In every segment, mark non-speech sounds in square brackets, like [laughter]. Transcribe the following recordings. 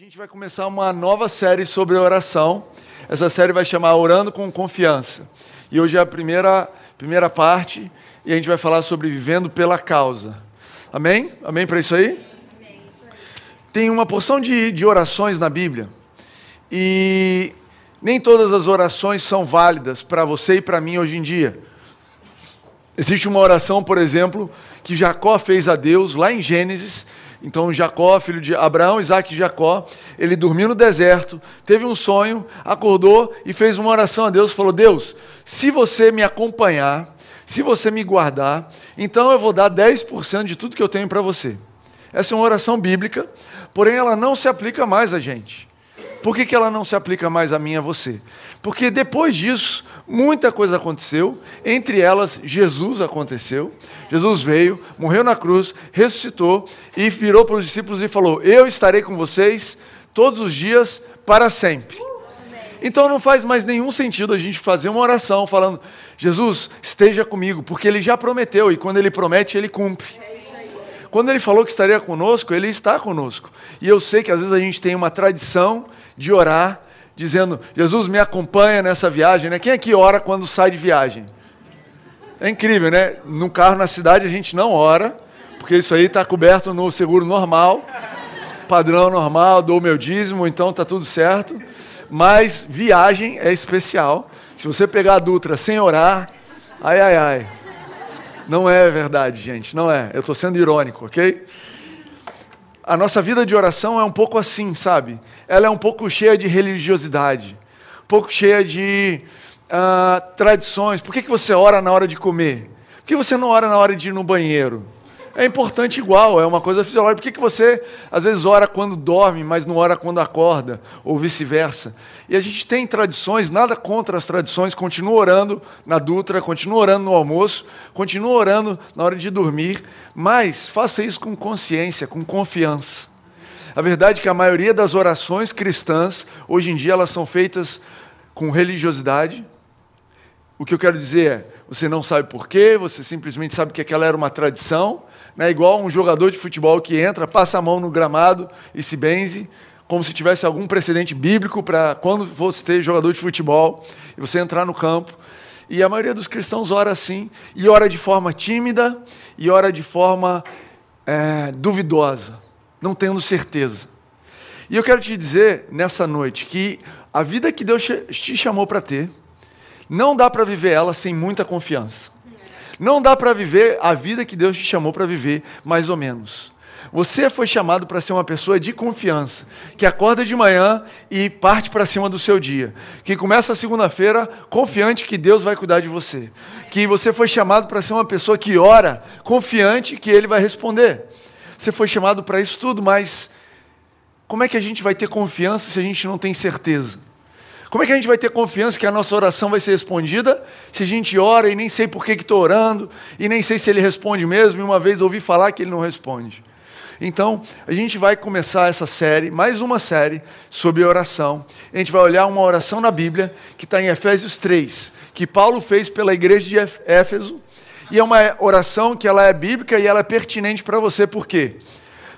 gente vai começar uma nova série sobre oração. Essa série vai chamar Orando com Confiança. E hoje é a primeira, primeira parte e a gente vai falar sobre vivendo pela causa. Amém? Amém para isso aí? Tem uma porção de, de orações na Bíblia e nem todas as orações são válidas para você e para mim hoje em dia. Existe uma oração, por exemplo, que Jacó fez a Deus lá em Gênesis então Jacó, filho de Abraão, Isaac e Jacó, ele dormiu no deserto, teve um sonho, acordou e fez uma oração a Deus, falou: "Deus, se você me acompanhar, se você me guardar, então eu vou dar 10% de tudo que eu tenho para você". Essa é uma oração bíblica, porém ela não se aplica mais a gente. Por que, que ela não se aplica mais a mim e a você? Porque depois disso, muita coisa aconteceu, entre elas, Jesus aconteceu. Jesus veio, morreu na cruz, ressuscitou e virou para os discípulos e falou: Eu estarei com vocês todos os dias para sempre. Então não faz mais nenhum sentido a gente fazer uma oração falando: Jesus, esteja comigo, porque ele já prometeu e quando ele promete, ele cumpre. Quando ele falou que estaria conosco, ele está conosco. E eu sei que às vezes a gente tem uma tradição de orar dizendo: Jesus me acompanha nessa viagem. Né? Quem aqui ora quando sai de viagem? É incrível, né? No carro na cidade a gente não ora, porque isso aí está coberto no seguro normal, padrão normal, dou meu dízimo, então está tudo certo. Mas viagem é especial. Se você pegar a Dutra sem orar, ai, ai, ai. Não é verdade, gente, não é. Eu estou sendo irônico, ok? A nossa vida de oração é um pouco assim, sabe? Ela é um pouco cheia de religiosidade, um pouco cheia de uh, tradições. Por que, que você ora na hora de comer? Por que você não ora na hora de ir no banheiro? É importante igual, é uma coisa fisiológica. Por que, que você, às vezes, ora quando dorme, mas não ora quando acorda? Ou vice-versa. E a gente tem tradições, nada contra as tradições, continua orando na Dutra, continua orando no almoço, continua orando na hora de dormir, mas faça isso com consciência, com confiança. A verdade é que a maioria das orações cristãs, hoje em dia, elas são feitas com religiosidade. O que eu quero dizer é, você não sabe porquê, você simplesmente sabe que aquela era uma tradição, né? igual um jogador de futebol que entra, passa a mão no gramado e se benze, como se tivesse algum precedente bíblico para quando você ter jogador de futebol e você entrar no campo. E a maioria dos cristãos ora assim, e ora de forma tímida, e ora de forma é, duvidosa, não tendo certeza. E eu quero te dizer nessa noite que a vida que Deus te chamou para ter, não dá para viver ela sem muita confiança. Não dá para viver a vida que Deus te chamou para viver, mais ou menos. Você foi chamado para ser uma pessoa de confiança, que acorda de manhã e parte para cima do seu dia, que começa a segunda-feira confiante que Deus vai cuidar de você, que você foi chamado para ser uma pessoa que ora confiante que Ele vai responder. Você foi chamado para isso tudo, mas como é que a gente vai ter confiança se a gente não tem certeza? Como é que a gente vai ter confiança que a nossa oração vai ser respondida se a gente ora e nem sei por que estou orando e nem sei se ele responde mesmo? E uma vez ouvi falar que ele não responde. Então, a gente vai começar essa série, mais uma série sobre oração. A gente vai olhar uma oração na Bíblia que está em Efésios 3, que Paulo fez pela igreja de Éfeso. E é uma oração que ela é bíblica e ela é pertinente para você. Por quê?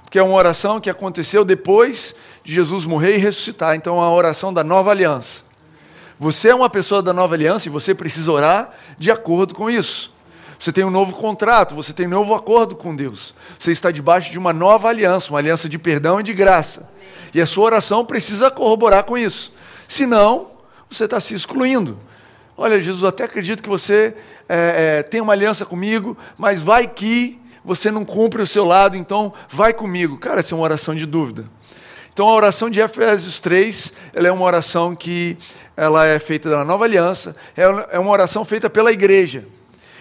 Porque é uma oração que aconteceu depois de Jesus morrer e ressuscitar. Então, é uma oração da nova aliança. Você é uma pessoa da nova aliança e você precisa orar de acordo com isso. Você tem um novo contrato, você tem um novo acordo com Deus. Você está debaixo de uma nova aliança, uma aliança de perdão e de graça. E a sua oração precisa corroborar com isso. Senão, você está se excluindo. Olha, Jesus, até acredito que você é, é, tem uma aliança comigo, mas vai que você não cumpre o seu lado, então vai comigo. Cara, essa é uma oração de dúvida. Então a oração de Efésios 3, ela é uma oração que ela é feita da nova aliança, é, é uma oração feita pela igreja.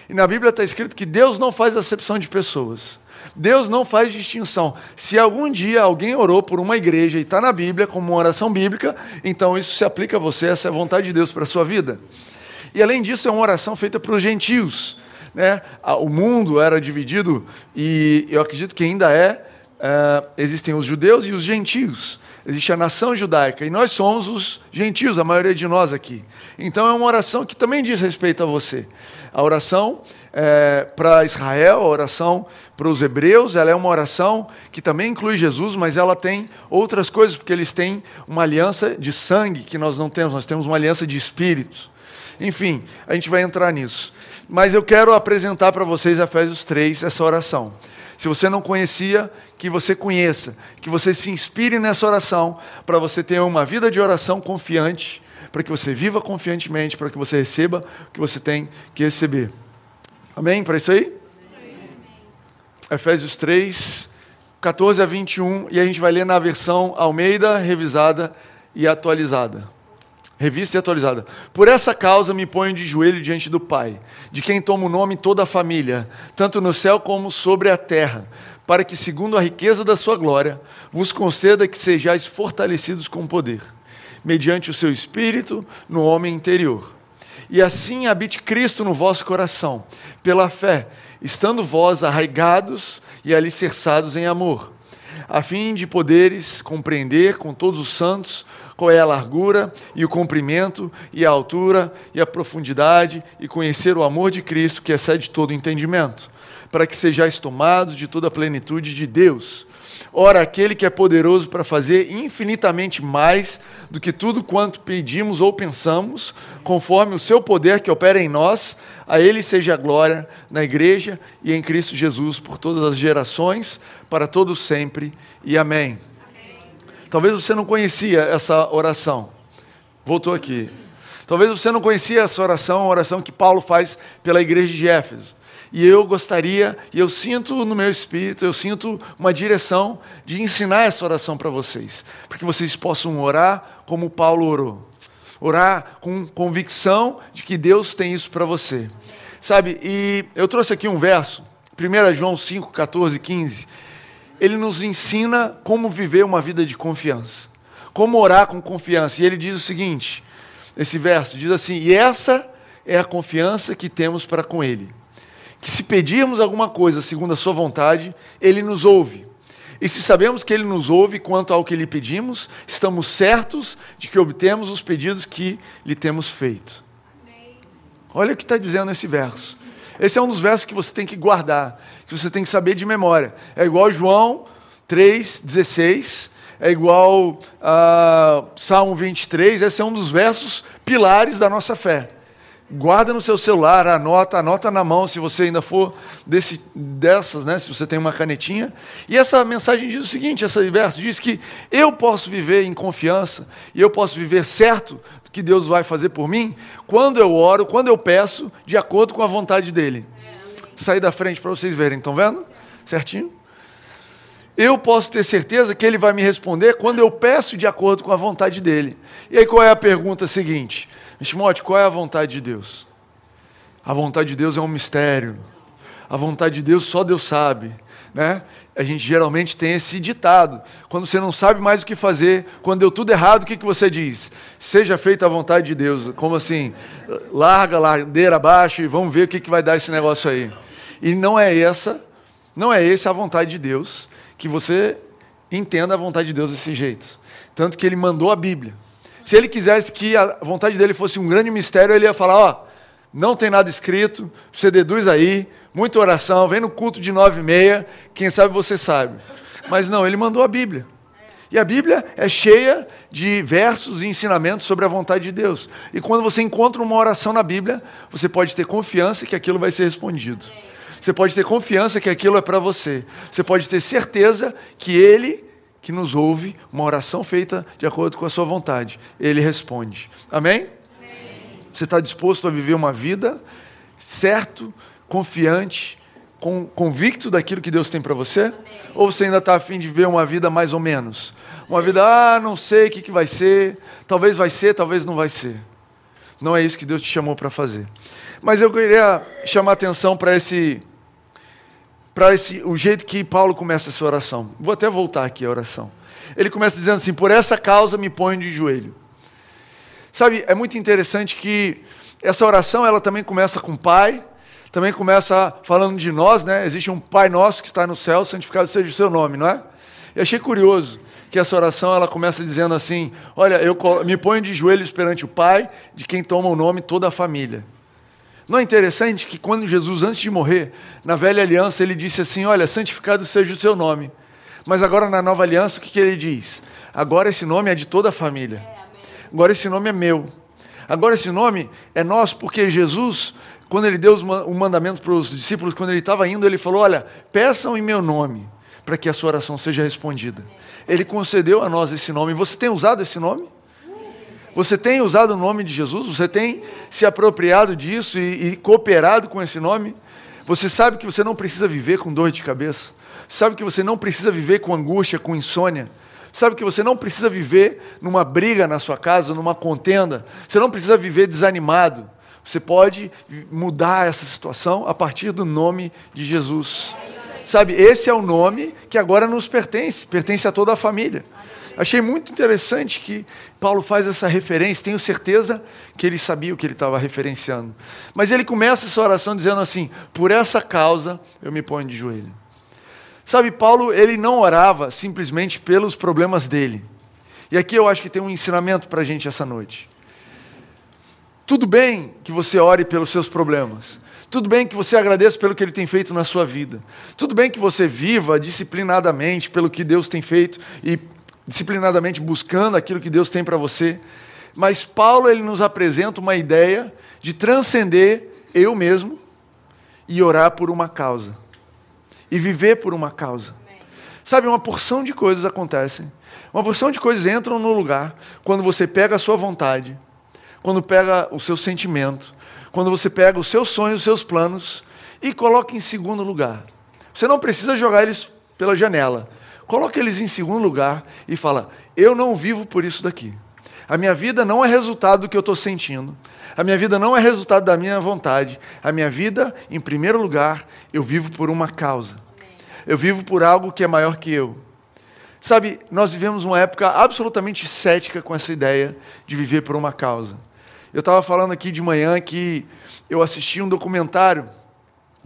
E na Bíblia está escrito que Deus não faz acepção de pessoas. Deus não faz distinção. Se algum dia alguém orou por uma igreja e está na Bíblia como uma oração bíblica, então isso se aplica a você, essa é a vontade de Deus para a sua vida. E além disso, é uma oração feita para os gentios. Né? O mundo era dividido, e eu acredito que ainda é, é, existem os judeus e os gentios. existe a nação judaica e nós somos os gentios, a maioria de nós aqui. Então é uma oração que também diz respeito a você. A oração é, para Israel, a oração para os hebreus, ela é uma oração que também inclui Jesus, mas ela tem outras coisas, porque eles têm uma aliança de sangue que nós não temos, nós temos uma aliança de espírito. Enfim, a gente vai entrar nisso. Mas eu quero apresentar para vocês Efésios 3, essa oração. Se você não conhecia, que você conheça, que você se inspire nessa oração, para você ter uma vida de oração confiante, para que você viva confiantemente, para que você receba o que você tem que receber. Amém? Para isso aí? Amém. Efésios 3, 14 a 21, e a gente vai ler na versão Almeida, revisada e atualizada revista e atualizada. Por essa causa me ponho de joelho diante do Pai, de quem toma o nome toda a família, tanto no céu como sobre a terra, para que, segundo a riqueza da sua glória, vos conceda que sejais fortalecidos com poder, mediante o seu espírito no homem interior. E assim habite Cristo no vosso coração, pela fé, estando vós arraigados e alicerçados em amor, a fim de poderes compreender com todos os santos qual é a largura e o comprimento e a altura e a profundidade e conhecer o amor de Cristo que excede todo entendimento, para que sejais tomados de toda a plenitude de Deus. Ora, aquele que é poderoso para fazer infinitamente mais do que tudo quanto pedimos ou pensamos, conforme o seu poder que opera em nós, a ele seja a glória na igreja e em Cristo Jesus por todas as gerações, para todos sempre. E amém. Talvez você não conhecia essa oração. Voltou aqui. Talvez você não conhecia essa oração, a oração que Paulo faz pela igreja de Éfeso. E eu gostaria, e eu sinto no meu espírito, eu sinto uma direção de ensinar essa oração para vocês, para que vocês possam orar como Paulo orou. Orar com convicção de que Deus tem isso para você. Sabe, e eu trouxe aqui um verso, 1 João 5, 14, 15 ele nos ensina como viver uma vida de confiança, como orar com confiança. E ele diz o seguinte: esse verso diz assim: E essa é a confiança que temos para com Ele, que se pedirmos alguma coisa segundo a Sua vontade, Ele nos ouve. E se sabemos que Ele nos ouve quanto ao que lhe pedimos, estamos certos de que obtemos os pedidos que lhe temos feito. Olha o que está dizendo esse verso. Esse é um dos versos que você tem que guardar, que você tem que saber de memória. É igual João 3,16, é igual a Salmo 23, esse é um dos versos pilares da nossa fé. Guarda no seu celular, anota, anota na mão, se você ainda for desse, dessas, né? Se você tem uma canetinha. E essa mensagem diz o seguinte: esse verso diz que eu posso viver em confiança e eu posso viver certo que Deus vai fazer por mim quando eu oro, quando eu peço, de acordo com a vontade dele. Sair da frente para vocês verem, estão vendo? Certinho? Eu posso ter certeza que ele vai me responder quando eu peço de acordo com a vontade dele. E aí qual é a pergunta seguinte? Timóteo, qual é a vontade de Deus? A vontade de Deus é um mistério. A vontade de Deus só Deus sabe. Né? A gente geralmente tem esse ditado. Quando você não sabe mais o que fazer, quando deu tudo errado, o que, que você diz? Seja feita a vontade de Deus. Como assim? Larga ladeira abaixo e vamos ver o que, que vai dar esse negócio aí. E não é essa, não é essa a vontade de Deus, que você entenda a vontade de Deus desse jeito. Tanto que ele mandou a Bíblia. Se ele quisesse que a vontade dele fosse um grande mistério, ele ia falar: ó, não tem nada escrito, você deduz aí, muita oração, vem no culto de nove e meia, quem sabe você sabe. Mas não, ele mandou a Bíblia. E a Bíblia é cheia de versos e ensinamentos sobre a vontade de Deus. E quando você encontra uma oração na Bíblia, você pode ter confiança que aquilo vai ser respondido. Você pode ter confiança que aquilo é para você. Você pode ter certeza que Ele, que nos ouve, uma oração feita de acordo com a sua vontade, Ele responde. Amém? Você está disposto a viver uma vida certo, confiante, com, convicto daquilo que Deus tem para você? Amém. Ou você ainda está afim de ver uma vida mais ou menos? Uma vida, ah, não sei o que, que vai ser, talvez vai ser, talvez não vai ser. Não é isso que Deus te chamou para fazer. Mas eu queria chamar atenção para esse, para o jeito que Paulo começa essa oração. Vou até voltar aqui a oração. Ele começa dizendo assim: Por essa causa me ponho de joelho. Sabe, é muito interessante que essa oração ela também começa com Pai, também começa falando de nós, né? Existe um Pai nosso que está no céu, santificado seja o seu nome, não é? Eu achei curioso que essa oração ela começa dizendo assim: Olha, eu me ponho de joelhos perante o Pai, de quem toma o nome toda a família. Não é interessante que quando Jesus, antes de morrer, na velha aliança, ele disse assim: Olha, santificado seja o seu nome. Mas agora na nova aliança, o que, que ele diz? Agora esse nome é de toda a família. Agora esse nome é meu. Agora esse nome é nosso, porque Jesus, quando ele deu o mandamento para os discípulos, quando ele estava indo, ele falou: Olha, peçam em meu nome, para que a sua oração seja respondida. Ele concedeu a nós esse nome. Você tem usado esse nome? Você tem usado o nome de Jesus? Você tem se apropriado disso e, e, cooperado com esse nome? Você sabe que você não precisa viver com dor de cabeça? Sabe que você não precisa viver com angústia, com insônia? Sabe que você não precisa viver numa briga na sua casa, numa contenda? Você não precisa viver desanimado. Você pode mudar essa situação a partir do nome de Jesus. Sabe, esse é o nome que agora nos pertence, pertence a toda a família. Achei muito interessante que Paulo faz essa referência, tenho certeza que ele sabia o que ele estava referenciando. Mas ele começa essa oração dizendo assim: Por essa causa eu me ponho de joelho. Sabe, Paulo, ele não orava simplesmente pelos problemas dele. E aqui eu acho que tem um ensinamento para a gente essa noite. Tudo bem que você ore pelos seus problemas. Tudo bem que você agradeça pelo que ele tem feito na sua vida. Tudo bem que você viva disciplinadamente pelo que Deus tem feito e disciplinadamente buscando aquilo que Deus tem para você. Mas Paulo ele nos apresenta uma ideia de transcender eu mesmo e orar por uma causa. E viver por uma causa. Sabe, uma porção de coisas acontecem. Uma porção de coisas entram no lugar quando você pega a sua vontade, quando pega o seu sentimento, quando você pega os seus sonhos, os seus planos e coloca em segundo lugar. Você não precisa jogar eles pela janela. Coloca eles em segundo lugar e fala: Eu não vivo por isso daqui. A minha vida não é resultado do que eu estou sentindo. A minha vida não é resultado da minha vontade. A minha vida, em primeiro lugar, eu vivo por uma causa. Eu vivo por algo que é maior que eu. Sabe, nós vivemos uma época absolutamente cética com essa ideia de viver por uma causa. Eu estava falando aqui de manhã que eu assisti um documentário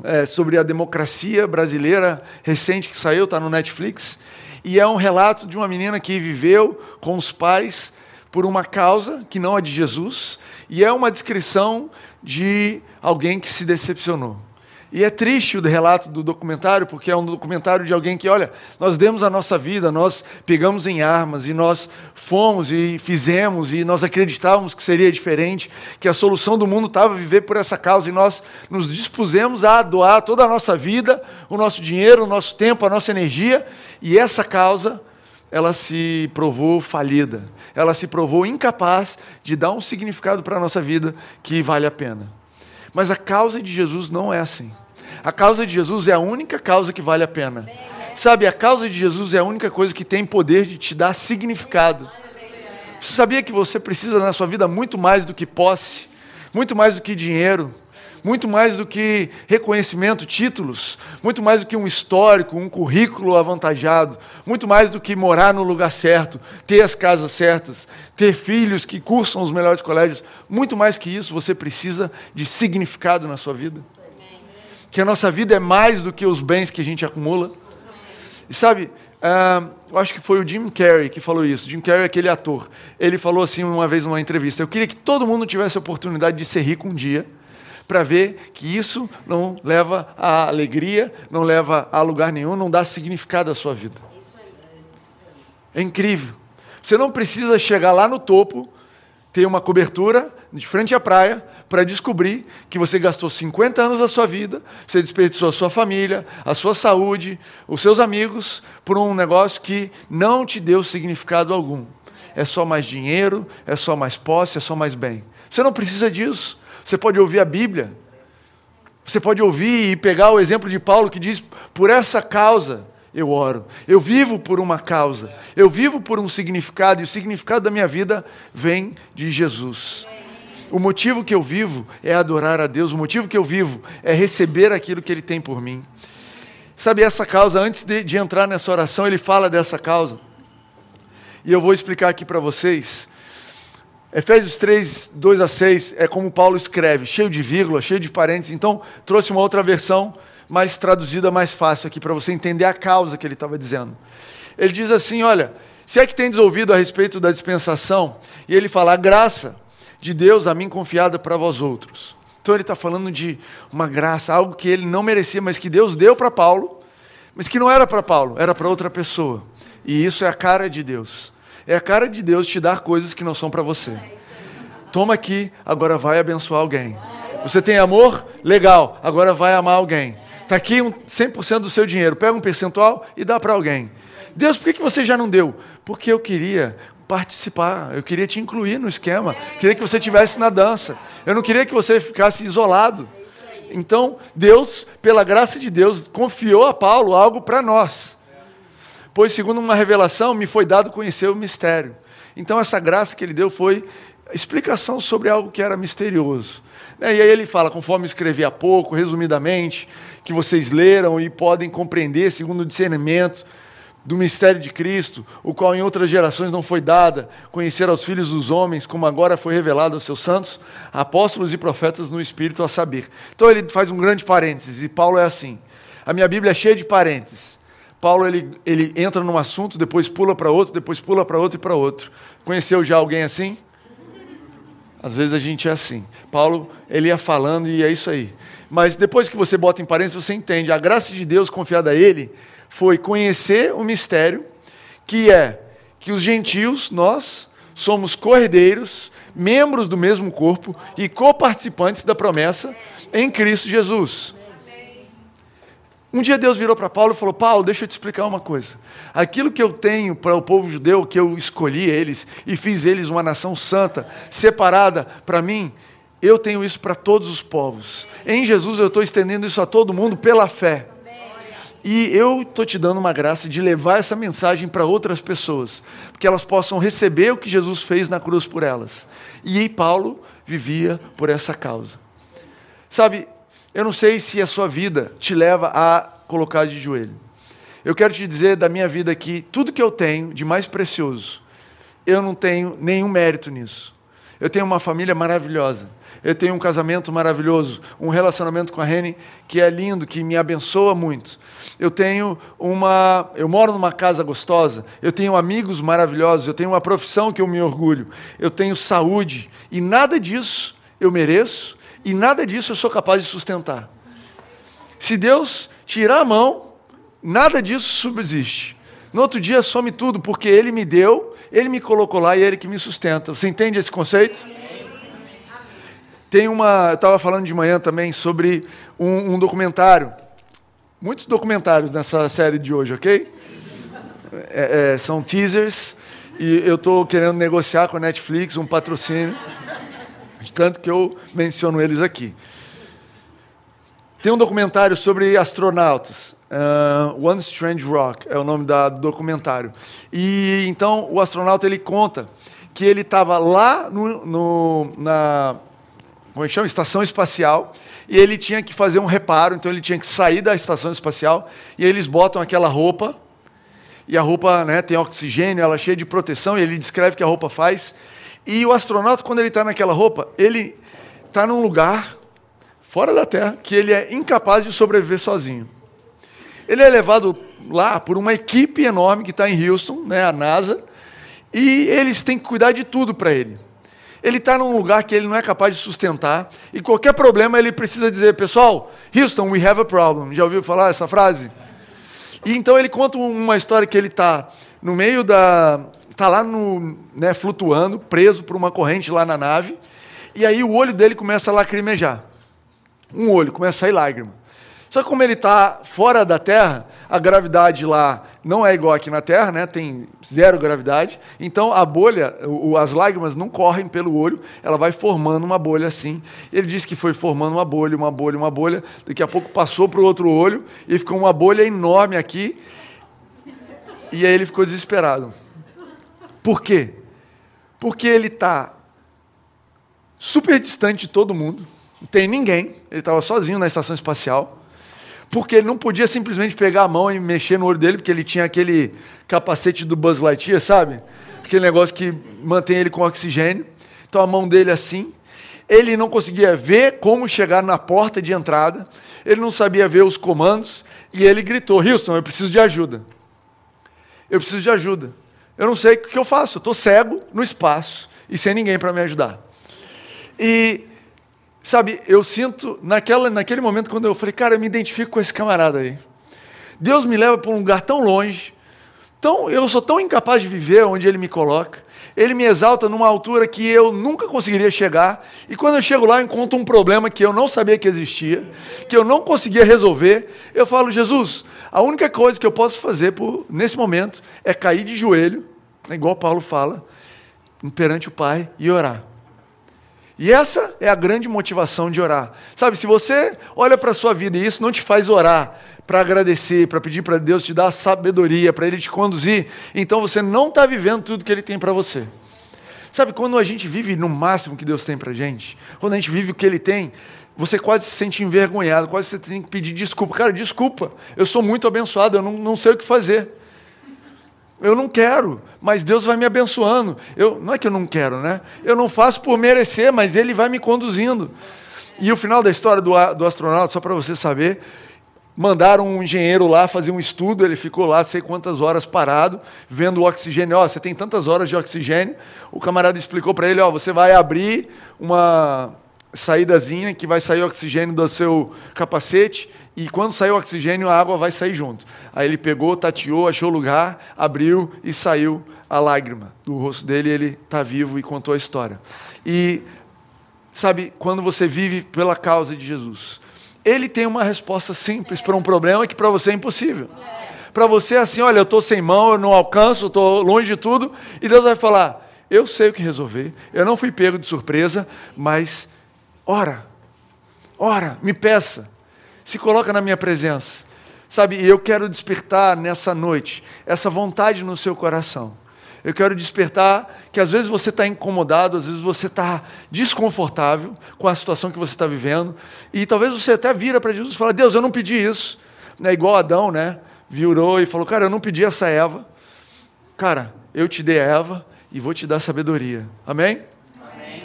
é, sobre a democracia brasileira recente que saiu, está no Netflix, e é um relato de uma menina que viveu com os pais por uma causa que não é de Jesus, e é uma descrição de alguém que se decepcionou. E é triste o relato do documentário, porque é um documentário de alguém que, olha, nós demos a nossa vida, nós pegamos em armas e nós fomos e fizemos e nós acreditávamos que seria diferente, que a solução do mundo estava viver por essa causa e nós nos dispusemos a doar toda a nossa vida, o nosso dinheiro, o nosso tempo, a nossa energia, e essa causa ela se provou falida, ela se provou incapaz de dar um significado para a nossa vida que vale a pena. Mas a causa de Jesus não é assim. A causa de Jesus é a única causa que vale a pena. Sabe, a causa de Jesus é a única coisa que tem poder de te dar significado. Você sabia que você precisa na sua vida muito mais do que posse, muito mais do que dinheiro, muito mais do que reconhecimento, títulos, muito mais do que um histórico, um currículo avantajado, muito mais do que morar no lugar certo, ter as casas certas, ter filhos que cursam os melhores colégios. Muito mais que isso, você precisa de significado na sua vida que a nossa vida é mais do que os bens que a gente acumula. E sabe, uh, eu acho que foi o Jim Carrey que falou isso. Jim Carrey é aquele ator. Ele falou assim uma vez numa entrevista: Eu queria que todo mundo tivesse a oportunidade de ser rico um dia, para ver que isso não leva a alegria, não leva a lugar nenhum, não dá significado à sua vida. É incrível. Você não precisa chegar lá no topo, ter uma cobertura de frente à praia, para descobrir que você gastou 50 anos da sua vida, você desperdiçou a sua família, a sua saúde, os seus amigos, por um negócio que não te deu significado algum. É só mais dinheiro, é só mais posse, é só mais bem. Você não precisa disso. Você pode ouvir a Bíblia. Você pode ouvir e pegar o exemplo de Paulo que diz: por essa causa eu oro. Eu vivo por uma causa. Eu vivo por um significado e o significado da minha vida vem de Jesus. O motivo que eu vivo é adorar a Deus, o motivo que eu vivo é receber aquilo que Ele tem por mim. Sabe essa causa, antes de, de entrar nessa oração, ele fala dessa causa. E eu vou explicar aqui para vocês. Efésios 3, 2 a 6 é como Paulo escreve, cheio de vírgula, cheio de parênteses. Então, trouxe uma outra versão mais traduzida, mais fácil aqui, para você entender a causa que ele estava dizendo. Ele diz assim: olha, Se é que tendes ouvido a respeito da dispensação, e ele fala, a graça de Deus a mim confiada para vós outros. Então ele está falando de uma graça, algo que ele não merecia, mas que Deus deu para Paulo, mas que não era para Paulo, era para outra pessoa. E isso é a cara de Deus. É a cara de Deus te dar coisas que não são para você. Toma aqui, agora vai abençoar alguém. Você tem amor? Legal, agora vai amar alguém. Está aqui um 100% do seu dinheiro. Pega um percentual e dá para alguém. Deus, por que você já não deu? Porque eu queria participar, eu queria te incluir no esquema, queria que você estivesse na dança. Eu não queria que você ficasse isolado. Então, Deus, pela graça de Deus, confiou a Paulo algo para nós. Pois, segundo uma revelação, me foi dado conhecer o mistério. Então, essa graça que ele deu foi explicação sobre algo que era misterioso. Né, e aí ele fala, conforme escrevi há pouco, resumidamente, que vocês leram e podem compreender segundo o discernimento do mistério de Cristo, o qual em outras gerações não foi dada, conhecer aos filhos dos homens, como agora foi revelado aos seus santos, apóstolos e profetas no Espírito a saber. Então ele faz um grande parênteses, e Paulo é assim. A minha Bíblia é cheia de parênteses. Paulo ele, ele entra num assunto, depois pula para outro, depois pula para outro e para outro. Conheceu já alguém assim? Às vezes a gente é assim. Paulo, ele ia falando e é isso aí. Mas depois que você bota em parênteses, você entende. A graça de Deus confiada a ele foi conhecer o mistério, que é que os gentios, nós, somos cordeiros, membros do mesmo corpo e coparticipantes da promessa em Cristo Jesus. Um dia Deus virou para Paulo e falou: Paulo, deixa eu te explicar uma coisa. Aquilo que eu tenho para o povo judeu, que eu escolhi eles e fiz eles uma nação santa, separada para mim, eu tenho isso para todos os povos. Em Jesus eu estou estendendo isso a todo mundo pela fé. E eu estou te dando uma graça de levar essa mensagem para outras pessoas, porque elas possam receber o que Jesus fez na cruz por elas. E Paulo vivia por essa causa. Sabe, eu não sei se a sua vida te leva a colocar de joelho. Eu quero te dizer da minha vida que tudo que eu tenho de mais precioso, eu não tenho nenhum mérito nisso. Eu tenho uma família maravilhosa. Eu tenho um casamento maravilhoso, um relacionamento com a Rene que é lindo, que me abençoa muito. Eu tenho uma, eu moro numa casa gostosa, eu tenho amigos maravilhosos, eu tenho uma profissão que eu me orgulho, eu tenho saúde e nada disso eu mereço e nada disso eu sou capaz de sustentar. Se Deus tirar a mão, nada disso subsiste. No outro dia some tudo, porque Ele me deu, Ele me colocou lá e é Ele que me sustenta. Você entende esse conceito? Tem uma. Eu estava falando de manhã também sobre um, um, documentário. Muitos documentários nessa série de hoje, ok? É, é, são teasers. E eu estou querendo negociar com a Netflix um patrocínio. De tanto que eu menciono eles aqui. Tem um documentário sobre astronautas. Uh, One Strange Rock é o nome da, do documentário. E então o astronauta ele conta que ele estava lá no, no, na como é chama? Estação espacial. E ele tinha que fazer um reparo, então ele tinha que sair da estação espacial. E eles botam aquela roupa, e a roupa né, tem oxigênio, ela é cheia de proteção, e ele descreve o que a roupa faz. E o astronauta, quando ele está naquela roupa, ele está num lugar fora da Terra que ele é incapaz de sobreviver sozinho. Ele é levado lá por uma equipe enorme que está em Houston, né, a NASA, e eles têm que cuidar de tudo para ele. Ele está num lugar que ele não é capaz de sustentar, e qualquer problema ele precisa dizer, pessoal, Houston, we have a problem. Já ouviu falar essa frase? E então ele conta uma história que ele está no meio da. está lá no, né, flutuando, preso por uma corrente lá na nave, e aí o olho dele começa a lacrimejar. Um olho, começa a sair lágrima. Só que como ele está fora da Terra, a gravidade lá não é igual aqui na Terra, né? tem zero gravidade. Então a bolha, o, as lágrimas não correm pelo olho, ela vai formando uma bolha assim. Ele disse que foi formando uma bolha, uma bolha, uma bolha. Daqui a pouco passou para o outro olho e ficou uma bolha enorme aqui. E aí ele ficou desesperado. Por quê? Porque ele está super distante de todo mundo, não tem ninguém, ele estava sozinho na estação espacial porque ele não podia simplesmente pegar a mão e mexer no olho dele, porque ele tinha aquele capacete do Buzz Lightyear, sabe? Aquele negócio que mantém ele com oxigênio. Então a mão dele assim. Ele não conseguia ver como chegar na porta de entrada, ele não sabia ver os comandos, e ele gritou: Houston, eu preciso de ajuda. Eu preciso de ajuda. Eu não sei o que eu faço. Eu estou cego no espaço e sem ninguém para me ajudar. E, sabe, eu sinto, naquela, naquele momento, quando eu falei, cara, eu me identifico com esse camarada aí. Deus me leva para um lugar tão longe, tão, eu sou tão incapaz de viver onde Ele me coloca. Ele me exalta numa altura que eu nunca conseguiria chegar. E quando eu chego lá, eu encontro um problema que eu não sabia que existia, que eu não conseguia resolver. Eu falo, Jesus, a única coisa que eu posso fazer por, nesse momento é cair de joelho, igual Paulo fala, perante o Pai e orar. E essa é a grande motivação de orar. Sabe, se você olha para a sua vida e isso não te faz orar para agradecer, para pedir para Deus te dar sabedoria, para Ele te conduzir, então você não está vivendo tudo que Ele tem para você. Sabe, quando a gente vive no máximo que Deus tem para gente, quando a gente vive o que Ele tem, você quase se sente envergonhado, quase você tem que pedir desculpa. Cara, desculpa, eu sou muito abençoado, eu não, não sei o que fazer. Eu não quero, mas Deus vai me abençoando. Eu, não é que eu não quero, né? Eu não faço por merecer, mas Ele vai me conduzindo. E o final da história do, do astronauta, só para você saber, mandaram um engenheiro lá fazer um estudo, ele ficou lá sei quantas horas parado, vendo o oxigênio. Ó, oh, você tem tantas horas de oxigênio. O camarada explicou para ele, ó, oh, você vai abrir uma saídazinha que vai sair oxigênio do seu capacete e quando sair o oxigênio, a água vai sair junto. Aí ele pegou, tateou, achou o lugar, abriu e saiu a lágrima do rosto dele. Ele está vivo e contou a história. E sabe, quando você vive pela causa de Jesus, ele tem uma resposta simples para um problema que para você é impossível. Para você é assim, olha, eu estou sem mão, eu não alcanço, estou longe de tudo, e Deus vai falar, eu sei o que resolver, eu não fui pego de surpresa, mas ora, ora, me peça, se coloca na minha presença. Sabe, eu quero despertar nessa noite essa vontade no seu coração. Eu quero despertar que às vezes você está incomodado, às vezes você está desconfortável com a situação que você está vivendo, e talvez você até vira para Jesus e fala: Deus, eu não pedi isso. É igual Adão, né? Virou e falou: Cara, eu não pedi essa Eva. Cara, eu te dei a Eva e vou te dar sabedoria. Amém?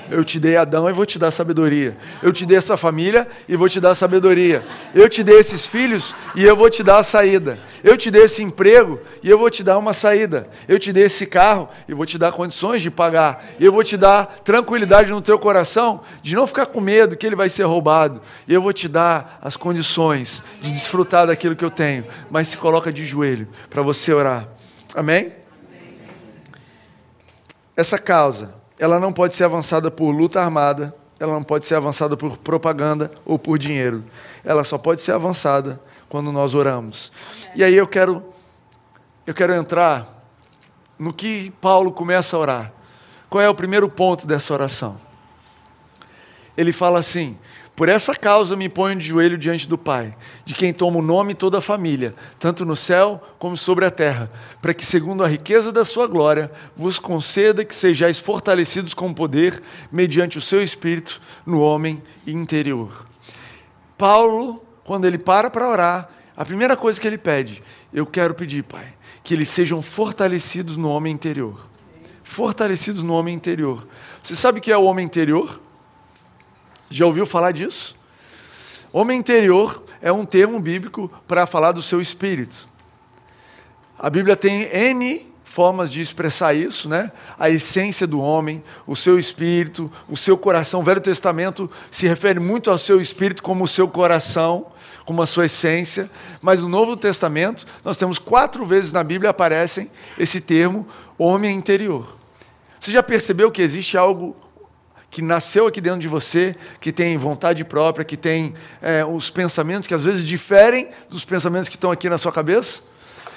Eu te dei Adão e vou te dar sabedoria. Eu te dei essa família e vou te dar sabedoria. Eu te dei esses filhos e eu vou te dar a saída. Eu te dei esse emprego e eu vou te dar uma saída. Eu te dei esse carro e vou te dar condições de pagar. Eu vou te dar tranquilidade no teu coração de não ficar com medo que ele vai ser roubado. Eu vou te dar as condições de desfrutar daquilo que eu tenho. Mas se coloca de joelho para você orar. Amém? Essa causa ela não pode ser avançada por luta armada, ela não pode ser avançada por propaganda ou por dinheiro. Ela só pode ser avançada quando nós oramos. E aí eu quero eu quero entrar no que Paulo começa a orar. Qual é o primeiro ponto dessa oração? Ele fala assim: por essa causa me ponho de joelho diante do Pai, de quem toma o nome toda a família, tanto no céu como sobre a terra, para que, segundo a riqueza da sua glória, vos conceda que sejais fortalecidos com poder, mediante o seu espírito, no homem interior. Paulo, quando ele para para orar, a primeira coisa que ele pede, eu quero pedir, Pai, que eles sejam fortalecidos no homem interior. Fortalecidos no homem interior. Você sabe o que é o homem interior? Já ouviu falar disso? Homem interior é um termo bíblico para falar do seu espírito. A Bíblia tem N formas de expressar isso, né? A essência do homem, o seu espírito, o seu coração. O Velho Testamento se refere muito ao seu espírito como o seu coração, como a sua essência. Mas no Novo Testamento, nós temos quatro vezes na Bíblia aparecem esse termo homem interior. Você já percebeu que existe algo que nasceu aqui dentro de você, que tem vontade própria, que tem é, os pensamentos que às vezes diferem dos pensamentos que estão aqui na sua cabeça?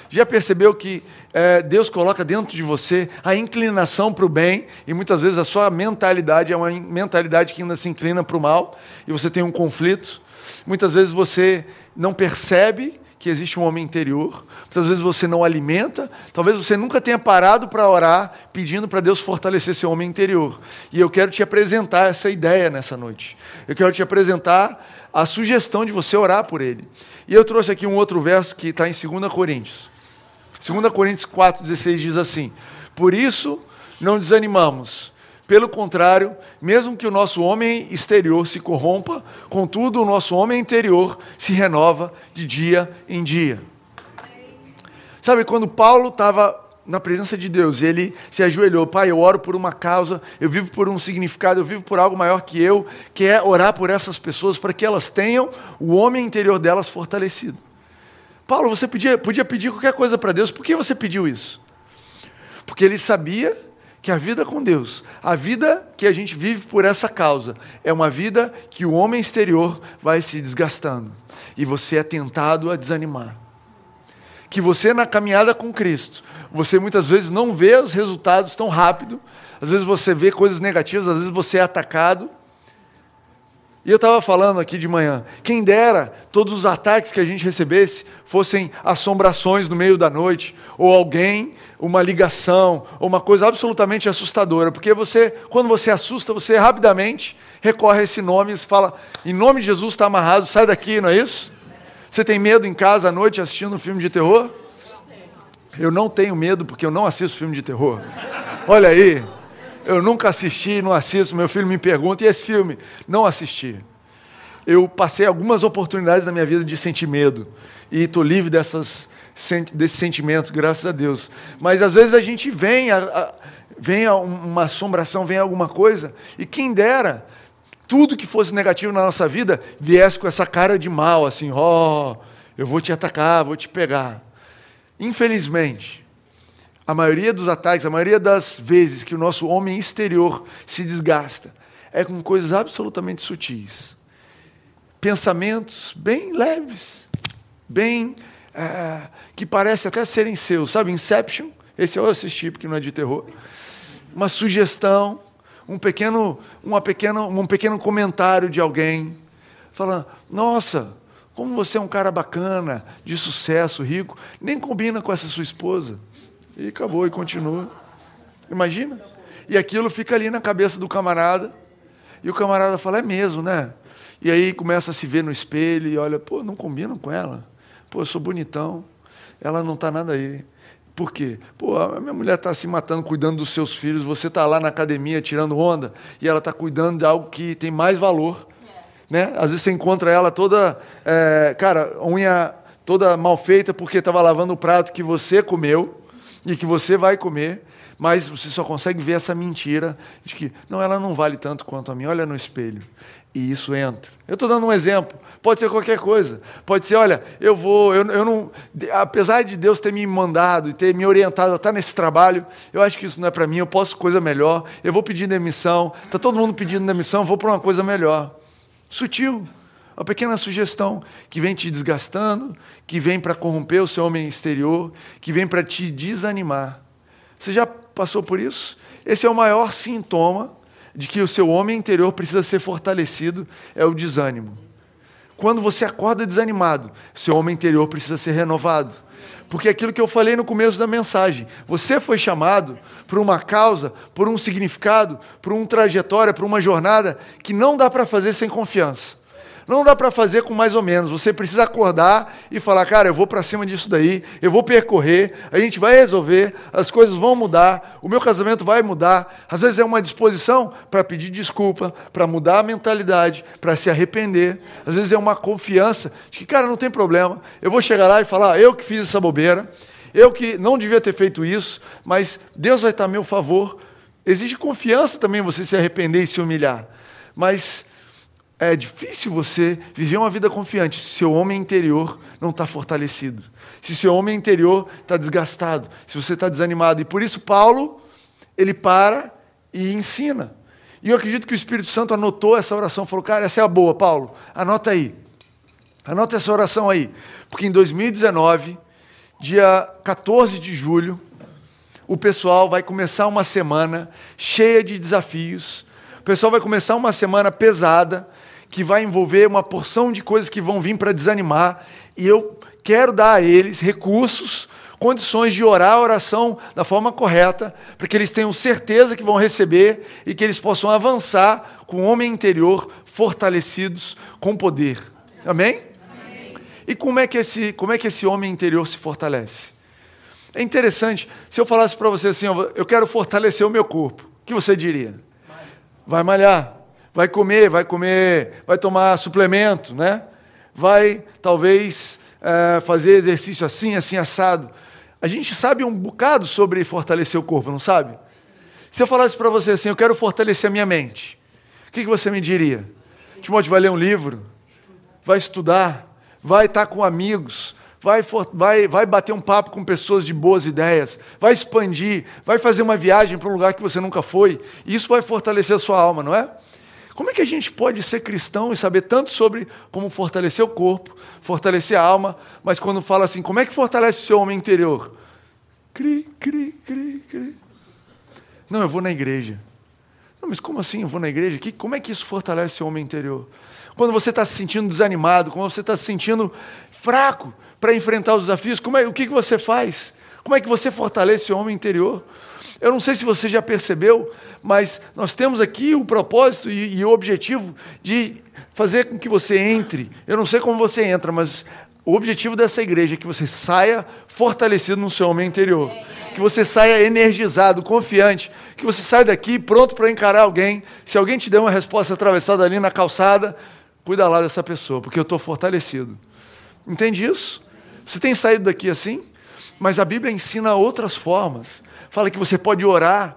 Já percebeu que é, Deus coloca dentro de você a inclinação para o bem e muitas vezes a sua mentalidade é uma mentalidade que ainda se inclina para o mal e você tem um conflito? Muitas vezes você não percebe que existe um homem interior. Muitas vezes você não alimenta, talvez você nunca tenha parado para orar pedindo para Deus fortalecer seu homem interior. E eu quero te apresentar essa ideia nessa noite. Eu quero te apresentar a sugestão de você orar por ele. E eu trouxe aqui um outro verso que está em 2 Coríntios. 2 Coríntios 4,16 diz assim: Por isso não desanimamos pelo contrário, mesmo que o nosso homem exterior se corrompa, contudo, o nosso homem interior se renova de dia em dia. Sabe, quando Paulo estava na presença de Deus. Ele se ajoelhou, Pai, eu oro por uma causa, eu vivo por um significado, eu vivo por algo maior que eu, que é orar por essas pessoas para que elas tenham o homem interior delas fortalecido. Paulo, você podia, podia pedir qualquer coisa para Deus, por que você pediu isso? Porque ele sabia que a vida com Deus, a vida que a gente vive por essa causa, é uma vida que o homem exterior vai se desgastando e você é tentado a desanimar. Que você, na caminhada com Cristo, você muitas vezes não vê os resultados tão rápido, às vezes você vê coisas negativas, às vezes você é atacado. E eu estava falando aqui de manhã, quem dera todos os ataques que a gente recebesse fossem assombrações no meio da noite, ou alguém, uma ligação, ou uma coisa absolutamente assustadora, porque você, quando você assusta, você rapidamente recorre a esse nome e fala, em nome de Jesus está amarrado, sai daqui, não é isso? Você tem medo em casa à noite assistindo um filme de terror? Eu não tenho medo porque eu não assisto filme de terror. Olha aí, eu nunca assisti, não assisto. Meu filho me pergunta, e esse filme? Não assisti. Eu passei algumas oportunidades na minha vida de sentir medo. E estou livre dessas, desses sentimentos, graças a Deus. Mas às vezes a gente vem, a, a, vem uma assombração, vem alguma coisa, e quem dera, tudo que fosse negativo na nossa vida viesse com essa cara de mal, assim, ó, oh, eu vou te atacar, vou te pegar. Infelizmente, a maioria dos ataques, a maioria das vezes que o nosso homem exterior se desgasta, é com coisas absolutamente sutis. Pensamentos bem leves, bem. É, que parecem até serem seus, sabe? Inception, esse eu assisti porque não é de terror. Uma sugestão, um pequeno, uma pequena, um pequeno comentário de alguém, falando: Nossa, como você é um cara bacana, de sucesso, rico, nem combina com essa sua esposa. E acabou, e continua. Imagina? E aquilo fica ali na cabeça do camarada. E o camarada fala, é mesmo, né? E aí começa a se ver no espelho e olha, pô, não combinam com ela. Pô, eu sou bonitão. Ela não está nada aí. Por quê? Pô, a minha mulher está se matando, cuidando dos seus filhos, você está lá na academia tirando onda, e ela está cuidando de algo que tem mais valor. Né? Às vezes você encontra ela toda, é, cara, unha toda mal feita porque estava lavando o prato que você comeu e que você vai comer, mas você só consegue ver essa mentira de que, não, ela não vale tanto quanto a mim, olha no espelho. E isso entra. Eu estou dando um exemplo. Pode ser qualquer coisa. Pode ser, olha, eu vou, eu, eu não. Apesar de Deus ter me mandado e ter me orientado a estar nesse trabalho, eu acho que isso não é para mim, eu posso coisa melhor. Eu vou pedir demissão. Está todo mundo pedindo demissão, vou para uma coisa melhor. Sutil. Uma pequena sugestão que vem te desgastando, que vem para corromper o seu homem exterior, que vem para te desanimar. Você já passou por isso? Esse é o maior sintoma de que o seu homem interior precisa ser fortalecido, é o desânimo. Quando você acorda desanimado, seu homem interior precisa ser renovado. Porque aquilo que eu falei no começo da mensagem, você foi chamado por uma causa, por um significado, por uma trajetória, por uma jornada que não dá para fazer sem confiança. Não dá para fazer com mais ou menos. Você precisa acordar e falar, cara, eu vou para cima disso daí, eu vou percorrer, a gente vai resolver, as coisas vão mudar, o meu casamento vai mudar. Às vezes é uma disposição para pedir desculpa, para mudar a mentalidade, para se arrepender. Às vezes é uma confiança de que, cara, não tem problema. Eu vou chegar lá e falar, ah, eu que fiz essa bobeira, eu que não devia ter feito isso, mas Deus vai estar a meu favor. Exige confiança também você se arrepender e se humilhar. Mas é difícil você viver uma vida confiante se seu homem interior não está fortalecido, se seu homem interior está desgastado, se você está desanimado. E por isso Paulo, ele para e ensina. E eu acredito que o Espírito Santo anotou essa oração, falou, cara, essa é a boa, Paulo, anota aí. Anota essa oração aí. Porque em 2019, dia 14 de julho, o pessoal vai começar uma semana cheia de desafios. O pessoal vai começar uma semana pesada, que vai envolver uma porção de coisas que vão vir para desanimar, e eu quero dar a eles recursos, condições de orar a oração da forma correta, para que eles tenham certeza que vão receber e que eles possam avançar com o homem interior fortalecidos com poder. Amém? Amém? E como é, que esse, como é que esse homem interior se fortalece? É interessante, se eu falasse para você assim, eu quero fortalecer o meu corpo, o que você diria? Vai malhar vai comer, vai comer, vai tomar suplemento, né? Vai talvez é, fazer exercício assim, assim assado. a gente sabe um bocado sobre fortalecer o corpo, não sabe? Se eu falasse para você assim, eu quero fortalecer a minha mente, o que, que você me diria? Timóteo vai ler um livro, vai estudar, vai estar com amigos, vai, vai, vai bater um papo com pessoas de boas ideias, vai expandir, vai fazer uma viagem para um lugar que você nunca foi. Isso vai fortalecer a sua alma, não é? Como é que a gente pode ser cristão e saber tanto sobre como fortalecer o corpo, fortalecer a alma, mas quando fala assim, como é que fortalece o seu homem interior? Cri, cri, cri, cri. Não, eu vou na igreja. Não, mas como assim eu vou na igreja? Que, como é que isso fortalece o seu homem interior? Quando você está se sentindo desanimado, quando você está se sentindo fraco para enfrentar os desafios, como é, o que, que você faz? Como é que você fortalece o homem interior? Eu não sei se você já percebeu, mas nós temos aqui o propósito e, e, o objetivo de fazer com que você entre. Eu não sei como você entra, mas o objetivo dessa igreja é que você saia fortalecido no seu homem interior. Que você saia energizado, confiante. Que você saia daqui pronto para encarar alguém. Se alguém te der uma resposta atravessada ali na calçada, cuida lá dessa pessoa, porque eu estou fortalecido. Entende isso? Você tem saído daqui assim? Mas a Bíblia ensina outras formas fala que você pode orar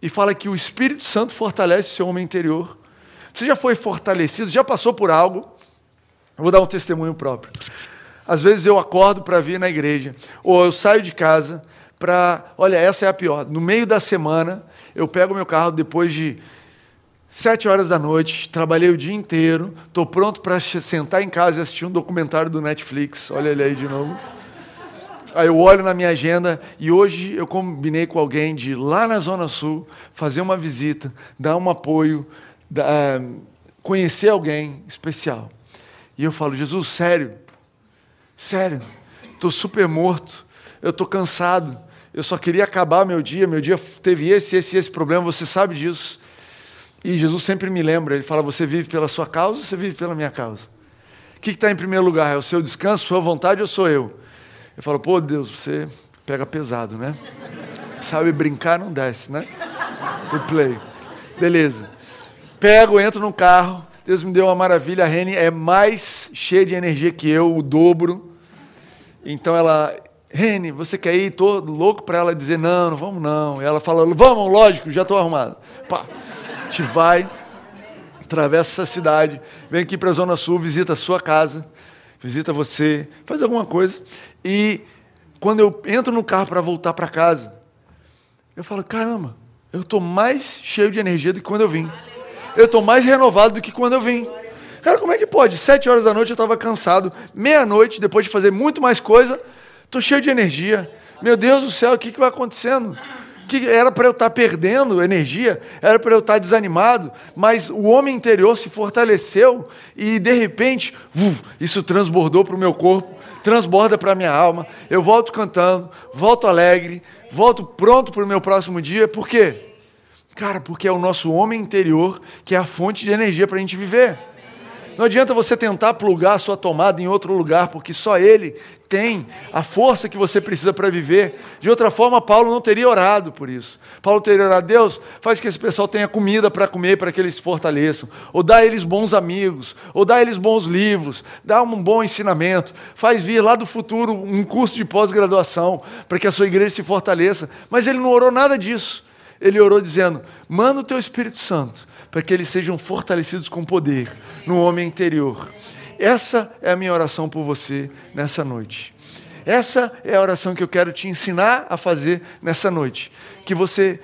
e fala que o Espírito Santo fortalece o seu homem interior. Você já foi fortalecido, já passou por algo? Eu vou dar um testemunho próprio. Às vezes eu acordo para vir na igreja, ou eu saio de casa para. Olha, essa é a pior. No meio da semana, eu pego meu carro depois de sete horas da noite, trabalhei o dia inteiro, estou pronto para sentar em casa e assistir um documentário do Netflix. Olha ele aí de novo. Aí eu olho na minha agenda e hoje eu combinei com alguém de lá na Zona Sul fazer uma visita, dar um apoio, dar, eh, conhecer alguém especial. E eu falo, Jesus, sério, sério, estou super morto, eu estou cansado, eu só queria acabar meu dia, meu dia teve esse, esse, esse problema, você sabe disso. E Jesus sempre me lembra, ele fala, você vive pela sua causa ou você vive pela minha causa? O que está em primeiro lugar? É o seu descanso, sua vontade ou sou eu? Eu falo, pô, Deus, você pega pesado, né? Sabe brincar, não desce, né? O play. Beleza. Pego, entro no carro. Deus me deu uma maravilha. A Reni é mais cheia de energia que eu, o dobro. Então ela, Reni, você quer ir? Tô louco para ela dizer não, não vamos não. E ela fala, vamos, lógico, já estou arrumado. Pá, gente vai, atravessa essa cidade, vem aqui para a Zona Sul, visita a sua casa visita você, faz alguma coisa. E quando eu entro no carro para voltar para casa, eu falo: caramba, eu estou mais cheio de energia do que quando eu vim. Eu estou mais renovado do que quando eu vim. Cara, como é que pode? Sete horas da noite eu estava cansado, meia-noite, depois de fazer muito mais coisa, estou cheio de energia. Meu Deus do céu, o que, que vai acontecendo? Que era para eu estar tá perdendo energia, era para eu estar tá desanimado, mas o homem interior se fortaleceu e de repente, uf, isso transbordou para o meu corpo, transborda para a minha alma. Eu volto cantando, volto alegre, volto pronto para o meu próximo dia. Por quê? Cara, porque é o nosso homem interior que é a fonte de energia para a gente viver. Não adianta você tentar plugar a sua tomada em outro lugar, porque só ele tem a força que você precisa para viver. De outra forma, Paulo não teria orado por isso. Paulo teria orado, Deus, faz que esse pessoal tenha comida para comer, para que eles se fortaleçam. Ou dá a eles bons amigos, ou dá a eles bons livros, dá um bom ensinamento. Faz vir lá do futuro um curso de pós-graduação, para que a sua igreja se fortaleça. Mas ele não orou nada disso. Ele orou dizendo, manda o teu Espírito Santo para que eles sejam fortalecidos com poder no homem interior. Essa é a minha oração por você nessa noite. Essa é a oração que eu quero te ensinar a fazer nessa noite. Que você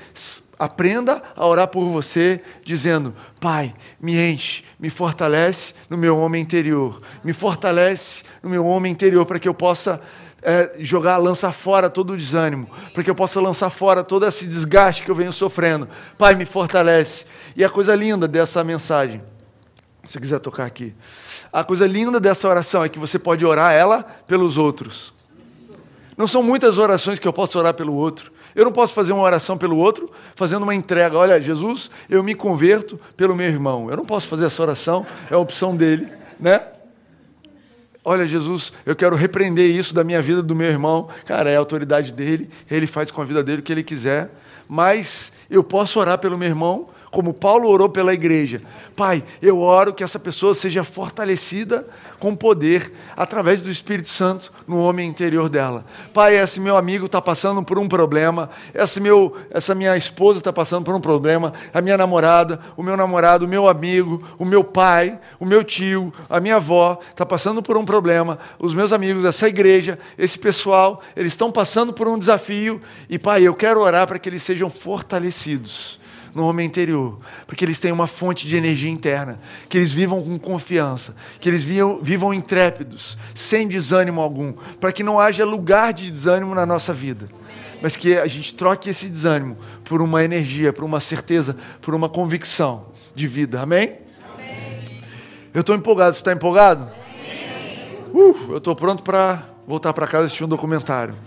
aprenda a orar por você, dizendo: Pai, me enche, me fortalece no meu homem interior, me fortalece no meu homem interior, para que eu possa é, jogar, lançar fora todo o desânimo, para que eu possa lançar fora todo esse desgaste que eu venho sofrendo. Pai, me fortalece. E a coisa linda dessa mensagem, se quiser tocar aqui, a coisa linda dessa oração é que você pode orar ela pelos outros. Não são muitas orações que eu posso orar pelo outro. Eu não posso fazer uma oração pelo outro fazendo uma entrega. Olha, Jesus, eu me converto pelo meu irmão. Eu não posso fazer essa oração, é a opção dele, né? Olha, Jesus, eu quero repreender isso da minha vida, do meu irmão. Cara, é a autoridade dele, ele faz com a vida dele o que ele quiser. Mas eu posso orar pelo meu irmão como Paulo orou pela igreja. Pai, eu oro que essa pessoa seja fortalecida com poder através do Espírito Santo no homem interior dela. Pai, esse meu amigo está passando por um problema, esse meu, essa minha esposa está passando por um problema, a minha namorada, o meu namorado, o meu amigo, o meu pai, o meu tio, a minha avó está passando por um problema, os meus amigos, essa igreja, esse pessoal, eles estão passando por um desafio e, Pai, eu quero orar para que eles sejam fortalecidos no homem interior, porque eles têm uma fonte de energia interna, que eles vivam com confiança, que eles vivam, vivam intrépidos, sem desânimo algum, para que não haja lugar de desânimo na nossa vida, mas que a gente troque esse desânimo por uma energia, por uma certeza, por uma convicção de vida. Amém? Amém. Eu estou empolgado. Você está empolgado? Uh, eu estou pronto para voltar para casa e assistir um documentário. [laughs]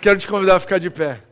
Quero te convidar a ficar de pé.